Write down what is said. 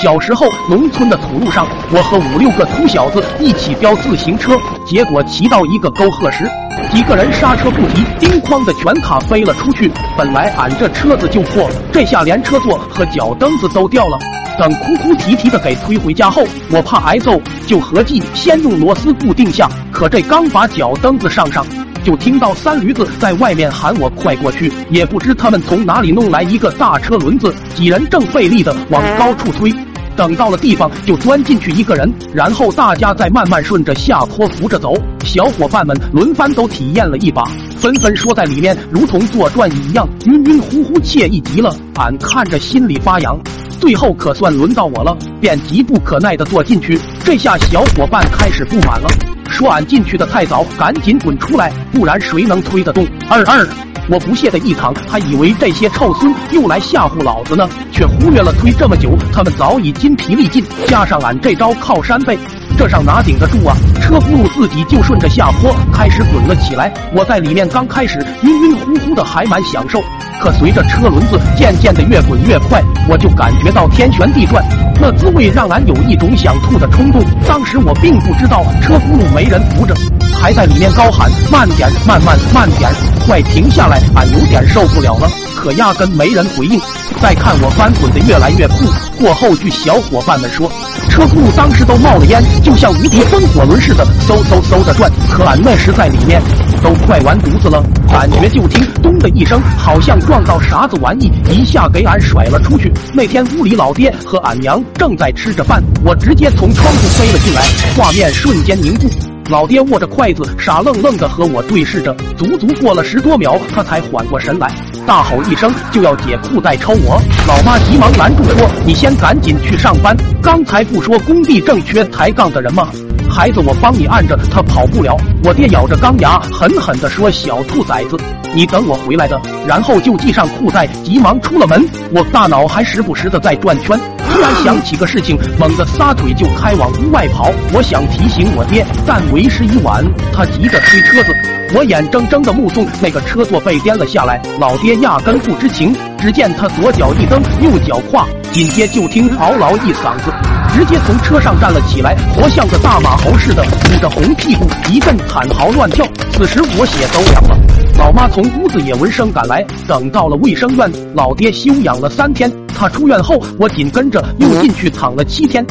小时候，农村的土路上，我和五六个土小子一起飙自行车，结果骑到一个沟壑时，几个人刹车不及，叮哐的全卡飞了出去。本来俺这车子就破，这下连车座和脚蹬子都掉了。等哭哭啼啼的给推回家后，我怕挨揍，就合计先用螺丝固定下。可这刚把脚蹬子上上。就听到三驴子在外面喊我快过去，也不知他们从哪里弄来一个大车轮子，几人正费力的往高处推。等到了地方，就钻进去一个人，然后大家再慢慢顺着下坡扶着走。小伙伴们轮番都体验了一把，纷纷说在里面如同坐转椅一样，晕晕乎乎，惬意极了。俺看着心里发痒。最后可算轮到我了，便急不可耐地坐进去。这下小伙伴开始不满了。说俺进去的太早，赶紧滚出来，不然谁能推得动？二二，我不屑的一躺，还以为这些臭孙又来吓唬老子呢，却忽略了推这么久，他们早已筋疲力尽，加上俺这招靠山背，这上哪顶得住啊？车轱辘自己就顺着下坡开始滚了起来。我在里面刚开始晕晕乎乎的，还蛮享受。可随着车轮子渐渐的越滚越快，我就感觉到天旋地转，那滋味让俺有一种想吐的冲动。当时我并不知道车轱辘没人扶着，还在里面高喊慢点，慢慢慢点，快停下来！俺有点受不了了，可压根没人回应。再看我翻滚的越来越酷，过后据小伙伴们说，车库当时都冒了烟，就像无敌风火轮似的，嗖嗖嗖的转。可俺那时在里面。都快完犊子了，感觉就听咚的一声，好像撞到啥子玩意，一下给俺甩了出去。那天屋里老爹和俺娘正在吃着饭，我直接从窗户飞了进来，画面瞬间凝固。老爹握着筷子，傻愣愣的和我对视着，足足过了十多秒，他才缓过神来，大吼一声就要解裤带抽我。老妈急忙拦住说：“你先赶紧去上班，刚才不说工地正缺抬杠的人吗？”孩子，我帮你按着，他跑不了。我爹咬着钢牙，狠狠地说：“小兔崽子，你等我回来的。”然后就系上裤带，急忙出了门。我大脑还时不时的在转圈，突然想起个事情，猛地撒腿就开往屋外跑。我想提醒我爹，但为时已晚。他急着推车子，我眼睁睁的目送那个车座被颠了下来。老爹压根不知情，只见他左脚一蹬，右脚跨，紧接就听嗷嗷一嗓子。直接从车上站了起来，活像个大马猴似的，捂着红屁股，一阵惨嚎乱跳。此时我血都凉了。老妈从屋子也闻声赶来，等到了卫生院，老爹休养了三天。他出院后，我紧跟着又进去躺了七天。